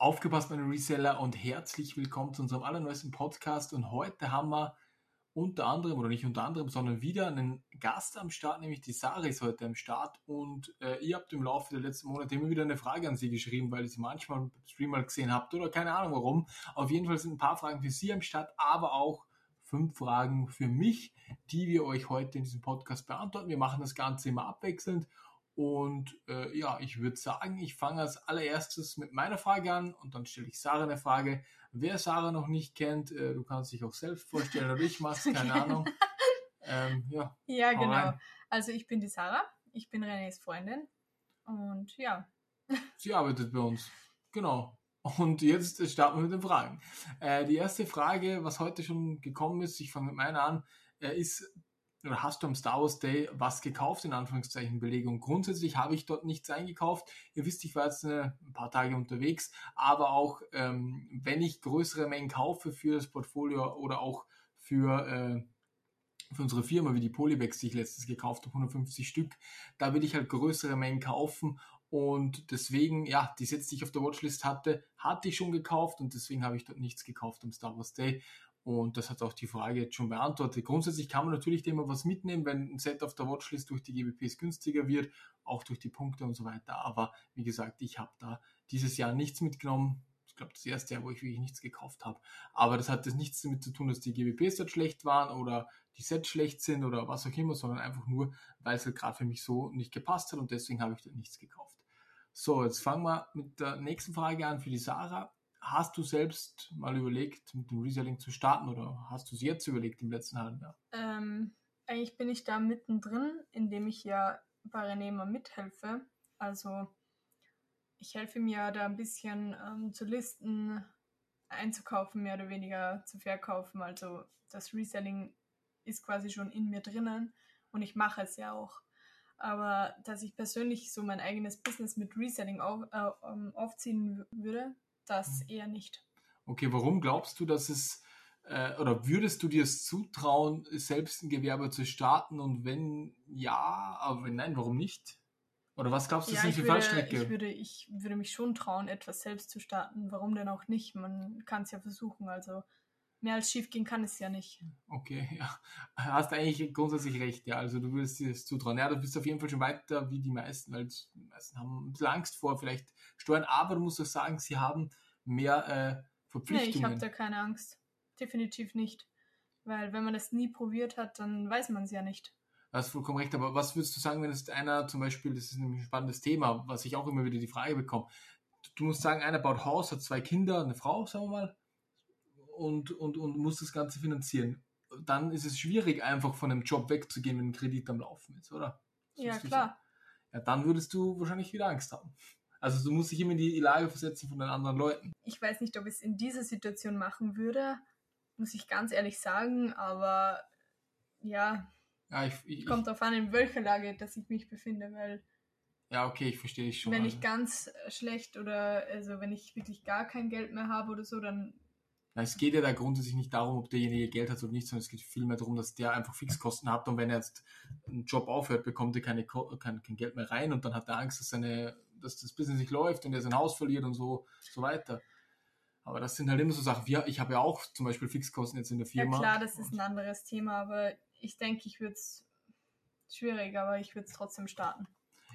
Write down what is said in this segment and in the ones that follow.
Aufgepasst, meine Reseller, und herzlich willkommen zu unserem allerneuesten Podcast. Und heute haben wir unter anderem, oder nicht unter anderem, sondern wieder einen Gast am Start, nämlich die Sarah ist heute am Start. Und äh, ihr habt im Laufe der letzten Monate immer wieder eine Frage an sie geschrieben, weil ihr sie manchmal im Stream mal gesehen habt oder keine Ahnung warum. Auf jeden Fall sind ein paar Fragen für sie am Start, aber auch fünf Fragen für mich, die wir euch heute in diesem Podcast beantworten. Wir machen das Ganze immer abwechselnd und äh, ja, ich würde sagen, ich fange als allererstes mit meiner Frage an und dann stelle ich Sarah eine Frage. Wer Sarah noch nicht kennt, äh, du kannst dich auch selbst vorstellen oder ich mach's, keine Ahnung. Ähm, ja, ja genau. Rein. Also ich bin die Sarah, ich bin Renés Freundin und ja. Sie arbeitet bei uns, genau. Und jetzt starten wir mit den Fragen. Äh, die erste Frage, was heute schon gekommen ist, ich fange mit meiner an, äh, ist oder hast du am Star Wars Day was gekauft, in Anführungszeichen Belegung? Grundsätzlich habe ich dort nichts eingekauft. Ihr wisst, ich war jetzt eine, ein paar Tage unterwegs, aber auch ähm, wenn ich größere Mengen kaufe für das Portfolio oder auch für, äh, für unsere Firma, wie die Polybags, die ich letztens gekauft habe, 150 Stück, da will ich halt größere Mengen kaufen und deswegen, ja, die Sets, die ich auf der Watchlist hatte, hatte ich schon gekauft und deswegen habe ich dort nichts gekauft am Star Wars Day. Und das hat auch die Frage jetzt schon beantwortet. Grundsätzlich kann man natürlich immer was mitnehmen, wenn ein Set auf der Watchlist durch die GBPs günstiger wird, auch durch die Punkte und so weiter. Aber wie gesagt, ich habe da dieses Jahr nichts mitgenommen. Ich glaube, das erste Jahr, wo ich wirklich nichts gekauft habe. Aber das hat jetzt nichts damit zu tun, dass die GBPs dort schlecht waren oder die Sets schlecht sind oder was auch immer, sondern einfach nur, weil es halt gerade für mich so nicht gepasst hat und deswegen habe ich dort nichts gekauft. So, jetzt fangen wir mit der nächsten Frage an für die Sarah. Hast du selbst mal überlegt, mit dem Reselling zu starten oder hast du es jetzt überlegt im letzten halben Jahr? Ähm, eigentlich bin ich da mittendrin, indem ich ja bei René mal mithelfe. Also ich helfe mir da ein bisschen ähm, zu listen, einzukaufen, mehr oder weniger zu verkaufen. Also das Reselling ist quasi schon in mir drinnen und ich mache es ja auch. Aber dass ich persönlich so mein eigenes Business mit Reselling auf, äh, ähm, aufziehen würde, das eher nicht. Okay, warum glaubst du, dass es äh, oder würdest du dir es zutrauen, selbst ein Gewerbe zu starten und wenn ja, aber wenn nein, warum nicht? Oder was glaubst du, ja, sind für Fallstrecke? Ich würde, ich würde mich schon trauen, etwas selbst zu starten. Warum denn auch nicht? Man kann es ja versuchen. Also mehr als schief gehen kann es ja nicht. Okay, ja. Hast eigentlich grundsätzlich recht, ja. Also du würdest dir das zutrauen. Ja, du bist auf jeden Fall schon weiter wie die meisten, weil die meisten haben ein bisschen Angst vor vielleicht Steuern, aber du musst auch sagen, sie haben mehr äh, Verpflichtungen. Nee, ich habe da keine Angst. Definitiv nicht. Weil wenn man das nie probiert hat, dann weiß man es ja nicht. Du hast vollkommen recht, aber was würdest du sagen, wenn es einer zum Beispiel, das ist ein spannendes Thema, was ich auch immer wieder die Frage bekomme, du musst sagen, einer baut Haus, hat zwei Kinder, eine Frau, sagen wir mal, und, und, und muss das Ganze finanzieren. Dann ist es schwierig, einfach von einem Job wegzugehen, wenn ein Kredit am Laufen ist, oder? Das ja, klar. Ja, dann würdest du wahrscheinlich wieder Angst haben. Also du musst dich immer in die Lage versetzen von den anderen Leuten. Ich weiß nicht, ob ich es in dieser Situation machen würde, muss ich ganz ehrlich sagen, aber ja, ja ich, ich, kommt darauf an, in welcher Lage dass ich mich befinde, weil ja, okay, ich verstehe dich schon. Wenn also. ich ganz schlecht oder also wenn ich wirklich gar kein Geld mehr habe oder so, dann es geht ja da grundsätzlich nicht darum, ob derjenige Geld hat oder nicht, sondern es geht vielmehr darum, dass der einfach Fixkosten hat und wenn er jetzt einen Job aufhört, bekommt er keine, kein, kein Geld mehr rein und dann hat er Angst, dass, seine, dass das Business nicht läuft und er sein Haus verliert und so, so weiter. Aber das sind halt immer so Sachen. Wir, ich habe ja auch zum Beispiel Fixkosten jetzt in der Firma. Ja klar, das ist ein anderes Thema, aber ich denke, ich würde es schwierig, aber ich würde es trotzdem starten.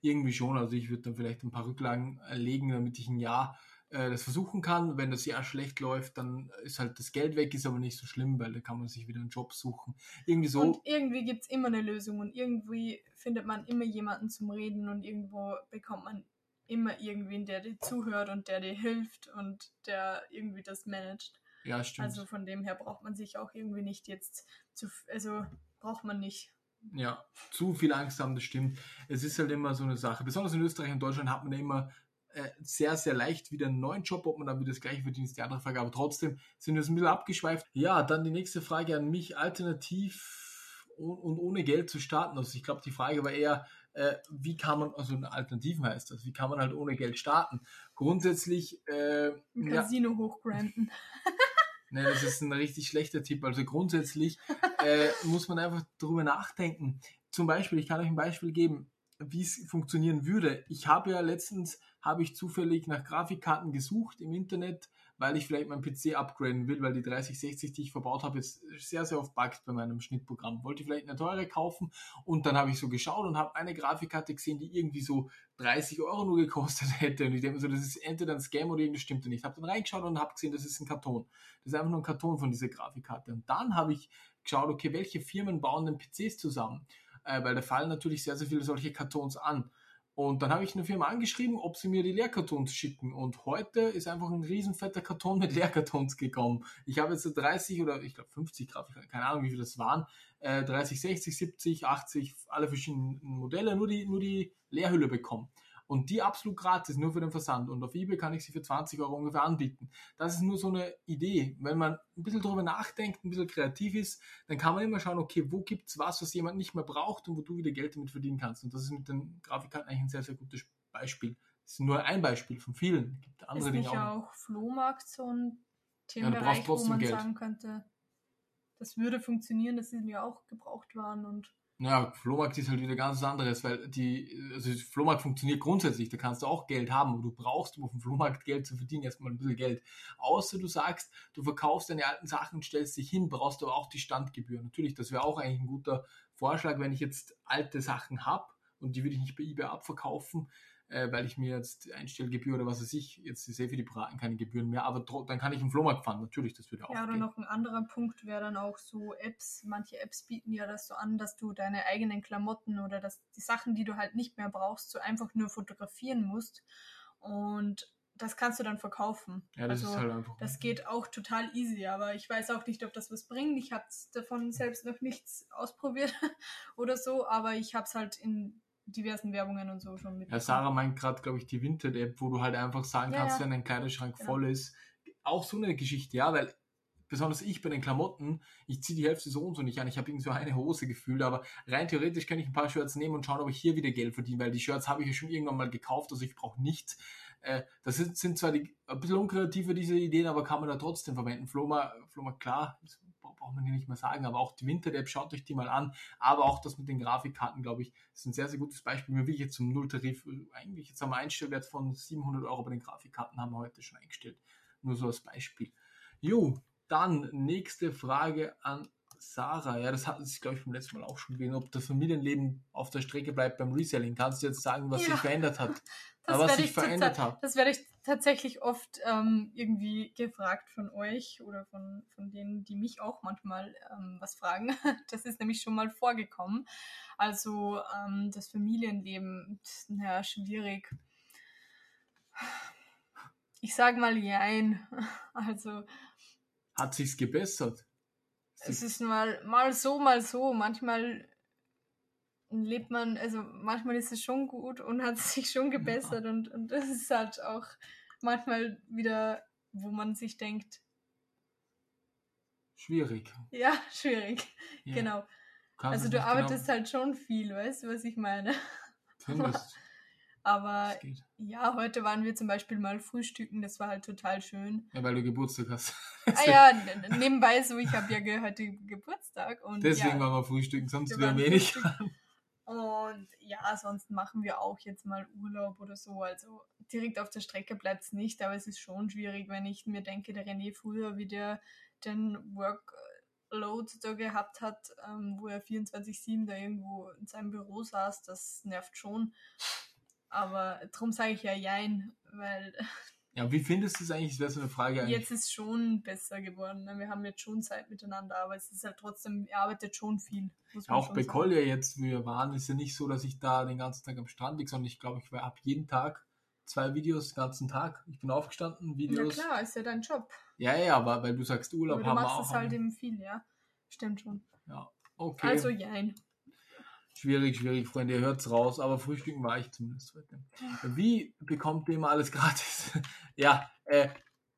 Irgendwie schon. Also ich würde dann vielleicht ein paar Rücklagen legen, damit ich ein Jahr äh, das versuchen kann. Wenn das Jahr schlecht läuft, dann ist halt das Geld weg, ist aber nicht so schlimm, weil da kann man sich wieder einen Job suchen. Irgendwie so. Und irgendwie gibt es immer eine Lösung und irgendwie findet man immer jemanden zum Reden und irgendwo bekommt man immer irgendwen, der dir zuhört und der dir hilft und der irgendwie das managt. Ja, stimmt. Also von dem her braucht man sich auch irgendwie nicht jetzt zu, also braucht man nicht. Ja, zu viel Angst haben, das stimmt. Es ist halt immer so eine Sache. Besonders in Österreich und Deutschland hat man ja immer äh, sehr, sehr leicht wieder einen neuen Job, ob man dann wieder das gleiche verdient, ist die andere Frage. Aber trotzdem sind wir ein bisschen abgeschweift. Ja, dann die nächste Frage an mich. Alternativ und ohne Geld zu starten. Also ich glaube, die Frage war eher, äh, wie kann man, also Alternativen heißt das, wie kann man halt ohne Geld starten? Grundsätzlich äh, Ein Casino ja, hochgranten. ne, das ist ein richtig schlechter Tipp. Also grundsätzlich äh, muss man einfach darüber nachdenken. Zum Beispiel, ich kann euch ein Beispiel geben wie es funktionieren würde. Ich habe ja letztens, habe ich zufällig nach Grafikkarten gesucht im Internet, weil ich vielleicht meinen PC upgraden will, weil die 3060, die ich verbaut habe, jetzt sehr, sehr oft buggt bei meinem Schnittprogramm. Wollte vielleicht eine teure kaufen und dann habe ich so geschaut und habe eine Grafikkarte gesehen, die irgendwie so 30 Euro nur gekostet hätte. Und ich denke mir so, das ist entweder ein Scam oder irgendwas stimmt nicht. Ich habe dann reingeschaut und habe gesehen, das ist ein Karton. Das ist einfach nur ein Karton von dieser Grafikkarte. Und dann habe ich geschaut, okay, welche Firmen bauen denn PCs zusammen? Äh, weil da fallen natürlich sehr, sehr viele solche Kartons an. Und dann habe ich eine Firma angeschrieben, ob sie mir die Leerkartons schicken. Und heute ist einfach ein riesenfetter Karton mit Leerkartons gekommen. Ich habe jetzt 30 oder ich glaube 50 Grafikkarten, keine Ahnung wie viele das waren. Äh, 30, 60, 70, 80, alle verschiedenen Modelle, nur die, nur die Leerhülle bekommen. Und die absolut gratis, nur für den Versand. Und auf eBay kann ich sie für 20 Euro ungefähr anbieten. Das ist nur so eine Idee. Wenn man ein bisschen drüber nachdenkt, ein bisschen kreativ ist, dann kann man immer schauen, okay, wo gibt es was, was jemand nicht mehr braucht und wo du wieder Geld damit verdienen kannst. Und das ist mit den Grafikkarten eigentlich ein sehr, sehr gutes Beispiel. Das ist nur ein Beispiel von vielen. Es gibt andere ist Dinge nicht auch. auch Flohmarkt so ein Ja, Themenbereich, brauchst wo man Geld. sagen könnte, das würde funktionieren, dass sie ja auch gebraucht waren und Ja, Flohmarkt ist halt wieder ganz anderes, weil die, also Flohmarkt funktioniert grundsätzlich, da kannst du auch Geld haben, aber du brauchst, um auf dem Flohmarkt Geld zu verdienen, erstmal ein bisschen Geld. Außer du sagst, du verkaufst deine alten Sachen stellst dich hin, brauchst du aber auch die Standgebühr. Natürlich, das wäre auch eigentlich ein guter Vorschlag, wenn ich jetzt alte Sachen habe und die würde ich nicht bei eBay abverkaufen, äh, weil ich mir jetzt Einstellgebühr oder was weiß ich, jetzt eh für die Braten keine Gebühren mehr, aber dann kann ich im Flohmarkt fahren, natürlich, das würde auch Ja, oder gehen. noch ein anderer Punkt wäre dann auch so Apps. Manche Apps bieten ja das so an, dass du deine eigenen Klamotten oder dass die Sachen, die du halt nicht mehr brauchst, so einfach nur fotografieren musst. Und das kannst du dann verkaufen. Ja, das also, ist halt einfach. das geht auch total easy, aber ich weiß auch nicht, ob das was bringt. Ich habe davon selbst noch nichts ausprobiert oder so, aber ich habe es halt in diversen Werbungen und so schon mit. Ja, Sarah meint gerade, glaube ich, die Vinted-App, wo du halt einfach sagen Ja, kannst, ja. wenn dein Kleiderschrank Genau. voll ist. Auch so eine Geschichte, ja, weil besonders ich bei den Klamotten, ich ziehe die Hälfte so und so nicht an. Ich habe irgendwie so eine Hose gefühlt, aber rein theoretisch kann ich ein paar Shirts nehmen und schauen, ob ich hier wieder Geld verdiene, weil die Shirts habe ich ja schon irgendwann mal gekauft, also ich brauche nichts. Äh, das sind, sind zwar die, ein bisschen unkreativer, diese Ideen, aber kann man da trotzdem verwenden. Floma, Floma klar, braucht man hier nicht mehr sagen, aber auch die Winter-App, schaut euch die mal an. Aber auch das mit den Grafikkarten, glaube ich, ist ein sehr, sehr gutes Beispiel. Mir will ich jetzt zum Nulltarif, äh, eigentlich jetzt wir einen Einstellwert von 700 Euro bei den Grafikkarten, haben wir heute schon eingestellt. Nur so als Beispiel. Jo, dann nächste Frage an Sarah. Ja, das hat sich, glaube ich, beim letzten Mal auch schon gewesen, ob das Familienleben auf der Strecke bleibt beim Reselling. Kannst du jetzt sagen, was Ja. sich verändert hat? Das was werde sich verändert hat? Das werde ich tatsächlich oft ähm, irgendwie gefragt von euch oder von, von denen, die mich auch manchmal ähm, was fragen. Das ist nämlich schon mal vorgekommen. Also ähm, das Familienleben, naja, schwierig. Ich sage mal jein. Also Hat sich's gebessert? Es ist mal, mal so, mal so. Manchmal lebt man, also manchmal ist es schon gut und hat sich schon gebessert und, und das ist halt auch manchmal wieder, wo man sich denkt, Schwierig. ja, schwierig. Ja, Genau. kannst Also du arbeitest genau halt schon viel, weißt du, was ich meine? findest. Aber ja, heute waren wir zum Beispiel mal frühstücken, das war halt total schön. Ja, weil du Geburtstag hast. Ah ja, nebenbei so, ich habe ja ge heute Geburtstag und Deswegen ja, waren wir frühstücken, sonst wir wäre waren wenig. frühstücken. Und ja, sonst machen wir auch jetzt mal Urlaub oder so. Also direkt auf der Strecke bleibt es nicht, aber es ist schon schwierig, wenn ich mir denke, der René früher, wie der den Workload da gehabt hat, ähm, wo er 24-7 da irgendwo in seinem Büro saß, das nervt schon. Aber darum sage ich ja Jein, weil Ja, wie findest du es eigentlich? Das wäre so eine Frage eigentlich. jetzt ist schon besser geworden. ne? Wir haben jetzt schon Zeit miteinander, aber es ist halt trotzdem, er arbeitet schon viel. Auch schon bei. Kolja jetzt, wie wir waren, ist ja nicht so, dass ich da den ganzen Tag am Strand liege, sondern ich glaube, ich habe jeden Tag zwei Videos, den ganzen Tag. Ich bin aufgestanden, Ja Videos. klar, ist ja dein Job. Ja, ja, aber weil du sagst Urlaub Aber du haben wir machst auch. es halt eben viel, ja. Stimmt schon. ja, okay. Also jein. Schwierig, schwierig, Freunde, ihr hört's raus, aber frühstücken war ich zumindest heute. Wie bekommt ihr immer alles gratis? ja, äh,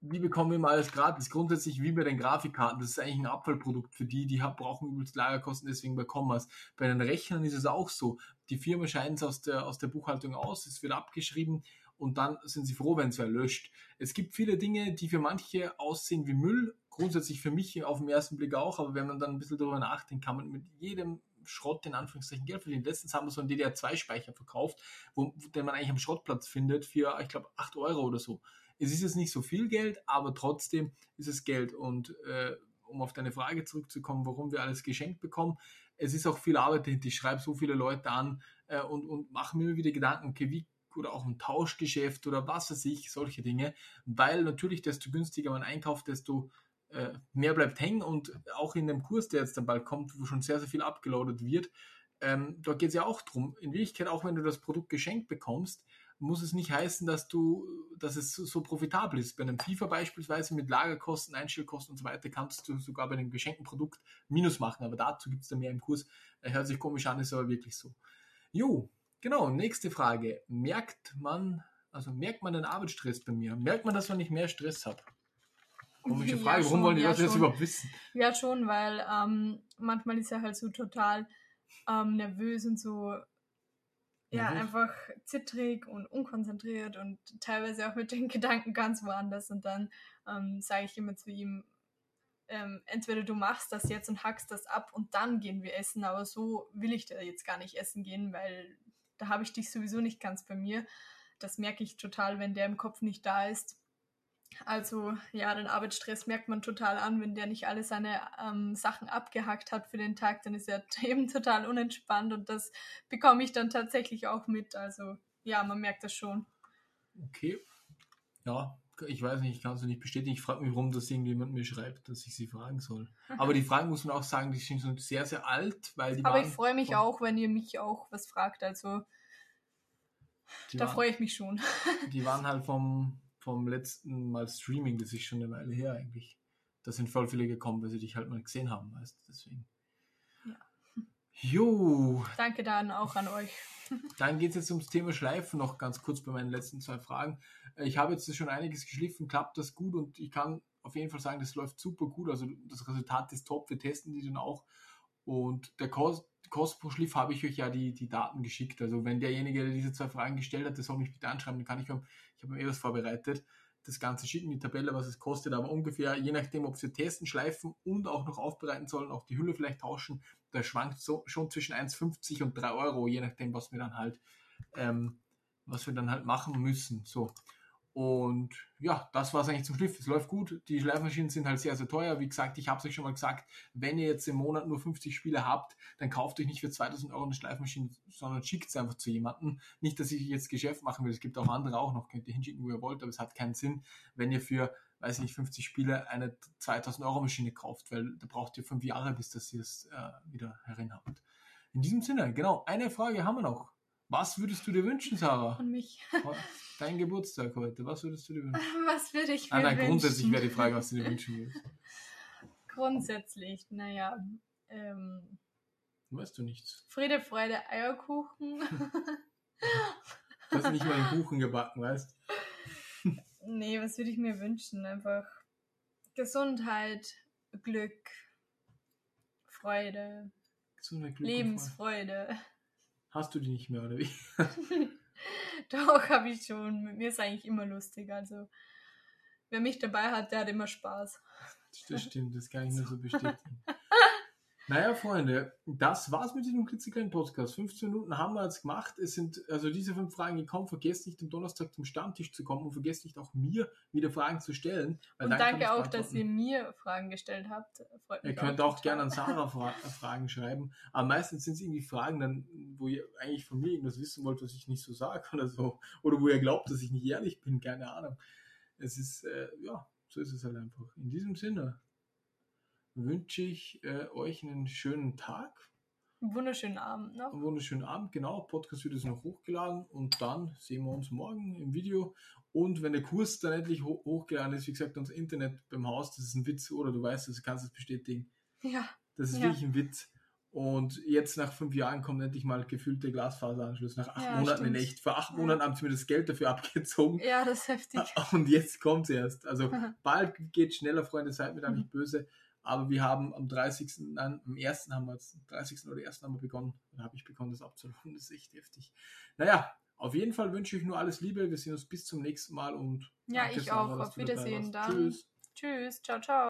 wie bekommen wir immer alles gratis? Grundsätzlich wie bei den Grafikkarten, das ist eigentlich ein Abfallprodukt für die, die brauchen übelst Lagerkosten, deswegen wir es. Bei den Rechnern ist es auch so. Die Firma scheint es aus der, aus der Buchhaltung aus, es wird abgeschrieben und dann sind sie froh, wenn es wer löscht. Es gibt viele Dinge, die für manche aussehen wie Müll, grundsätzlich für mich auf den ersten Blick auch, aber wenn man dann ein bisschen darüber nachdenkt, kann man mit jedem Schrott in Anführungszeichen Geld verdient. Letztens haben wir so einen DDR2-Speicher verkauft, wo, den man eigentlich am Schrottplatz findet für, ich glaube, 8 Euro oder so. Es ist jetzt nicht so viel Geld, aber trotzdem ist es Geld. Und äh, um auf deine Frage zurückzukommen, warum wir alles geschenkt bekommen, es ist auch viel Arbeit dahinter. Ich schreibe so viele Leute an äh, und, und mache mir immer wieder Gedanken, okay, wie oder auch ein Tauschgeschäft oder was weiß ich, solche Dinge, weil natürlich desto günstiger man einkauft, desto äh, mehr bleibt hängen und auch in dem Kurs, der jetzt dann bald kommt, wo schon sehr, sehr viel abgeloadet wird, ähm, da geht es ja auch drum. In Wirklichkeit, auch wenn du das Produkt geschenkt bekommst, muss es nicht heißen, dass du, dass es so, profitabel ist. Bei einem FIFA beispielsweise mit Lagerkosten, Einstellkosten und so weiter kannst du sogar bei einem geschenkten Produkt Minus machen, aber dazu gibt es dann mehr im Kurs. Hört sich komisch an, ist aber wirklich so. Jo, genau, nächste Frage. Merkt man, also merkt man den Arbeitsstress bei mir? Merkt man das, wenn ich mehr Stress habe? Komische Frage, ja, warum wollen die ja, Leute schon. das überhaupt wissen? Ja, schon, weil ähm, manchmal ist er halt so total ähm, nervös und so ja, mhm. einfach zittrig und unkonzentriert und teilweise auch mit den Gedanken ganz woanders. Und dann ähm, sage ich immer zu ihm, ähm, entweder du machst das jetzt und hackst das ab und dann gehen wir essen, aber so will ich da jetzt gar nicht essen gehen, weil da habe ich dich sowieso nicht ganz bei mir. Das merke ich total, wenn der im Kopf nicht da ist. Also ja, den Arbeitsstress merkt man total an, wenn der nicht alle seine ähm, Sachen abgehackt hat für den Tag, dann ist er eben total unentspannt und das bekomme ich dann tatsächlich auch mit. Also ja, man merkt das schon. Okay. Ja, ich weiß nicht, ich kann es nicht bestätigen. Ich frage mich, warum das irgendjemand mir schreibt, dass ich sie fragen soll. Aber die Fragen muss man auch sagen, die sind schon sehr, sehr alt, weil die Aber ich freue mich auch, wenn ihr mich auch was fragt. Also da freue ich mich schon. Die waren halt vom vom letzten Mal Streaming, das ist schon eine Weile her eigentlich. Da sind voll viele gekommen, weil sie dich halt mal gesehen haben, weißt du, deswegen. Ja. Jo. Danke dann auch an euch. Dann geht es jetzt ums Thema Schleifen noch ganz kurz bei meinen letzten zwei Fragen. Äh, ich habe jetzt schon einiges geschliffen, klappt das gut und ich kann auf jeden Fall sagen, das läuft super gut. Also das Resultat ist top, wir testen die dann auch. Und der Kost, Kost pro Schliff habe ich euch ja die, die Daten geschickt. Also wenn derjenige, der diese zwei Fragen gestellt hat, der soll mich bitte anschreiben, dann kann ich, ich habe mir eh was vorbereitet, das Ganze schicken, die Tabelle, was es kostet, aber ungefähr, je nachdem, ob sie testen, schleifen und auch noch aufbereiten sollen, auch die Hülle vielleicht tauschen, da schwankt so, schon zwischen 1,50 und 3 Euro, je nachdem, was wir dann halt, ähm, was wir dann halt machen müssen. So. Und ja, das war es eigentlich zum Schliff. Es läuft gut. Die Schleifmaschinen sind halt sehr, sehr teuer. Wie gesagt, ich habe es euch schon mal gesagt, wenn ihr jetzt im Monat nur 50 Spiele habt, dann kauft euch nicht für 2000 Euro eine Schleifmaschine, sondern schickt es einfach zu jemandem. Nicht, dass ich jetzt Geschäft machen will. Es gibt auch andere auch noch. Könnt ihr hinschicken, wo ihr wollt, aber es hat keinen Sinn, wenn ihr für, weiß ich nicht, 50 Spiele eine 2000 Euro Maschine kauft, weil da braucht ihr fünf Jahre, bis das ihr es äh, wieder herin habt. In diesem Sinne, genau, eine Frage haben wir noch. Was würdest du dir wünschen, Sarah? Von mich. Dein Geburtstag heute. Was würdest du dir wünschen? Was würde ich ah, mir ah, nein, wünschen? Grundsätzlich wäre die Frage, was du dir wünschen würdest. Grundsätzlich, naja. Ähm, weißt du nichts. Friede, Freude, Eierkuchen. du hast nicht mal einen Kuchen gebacken, weißt Nee, was würde ich mir wünschen? Einfach Gesundheit, Glück, Freude, Gesundheit, Glück Lebensfreude. Hast du die nicht mehr, oder wie? Doch, habe ich schon. Mit mir ist eigentlich immer lustig. Also, wer mich dabei hat, der hat immer Spaß. Das stimmt, das kann ich nur so bestätigen. Naja, Freunde, das war's mit diesem klitzekleinen Podcast. 15 Minuten haben wir jetzt gemacht. Es sind also diese fünf Fragen gekommen. Vergesst nicht, am Donnerstag zum Stammtisch zu kommen und vergesst nicht auch mir wieder Fragen zu stellen. und danke auch, dass ihr mir Fragen gestellt habt. Freut ihr könnt auch, auch gerne an Sarah Fra Fragen schreiben. Aber meistens sind es irgendwie Fragen, dann, wo ihr eigentlich von mir irgendwas wissen wollt, was ich nicht so sage oder so. Oder wo ihr glaubt, dass ich nicht ehrlich bin. Keine Ahnung. Es ist, äh, ja, so ist es halt einfach. In diesem Sinne wünsche ich äh, euch einen schönen Tag. Einen wunderschönen Abend noch. Einen wunderschönen Abend, genau. Podcast wird jetzt noch hochgeladen und dann sehen wir uns morgen im Video. Und wenn der Kurs dann endlich ho hochgeladen ist, wie gesagt, unser Internet beim Haus, das ist ein Witz, oder du weißt das, du kannst es bestätigen. Ja. Das ist ja. wirklich ein Witz. Und jetzt nach fünf Jahren kommt endlich mal gefüllte Glasfaseranschluss. Nach acht ja, Monaten stimmt. in echt. Vor acht ja. Monaten haben sie mir das Geld dafür abgezogen. Ja, das ist heftig. Und jetzt kommt es erst. Also bald geht schneller, Freunde, seid mir da nicht böse. Aber wir haben am 30. Nein, am 1. haben wir jetzt, 30. oder 1. haben wir begonnen, dann habe ich begonnen, das abzurufen. Das ist echt heftig. Naja, auf jeden Fall wünsche ich euch nur alles Liebe. Wir sehen uns bis zum nächsten Mal und ja, ich auch. Auf Wiedersehen dann. Tschüss. Tschüss. Ciao, ciao.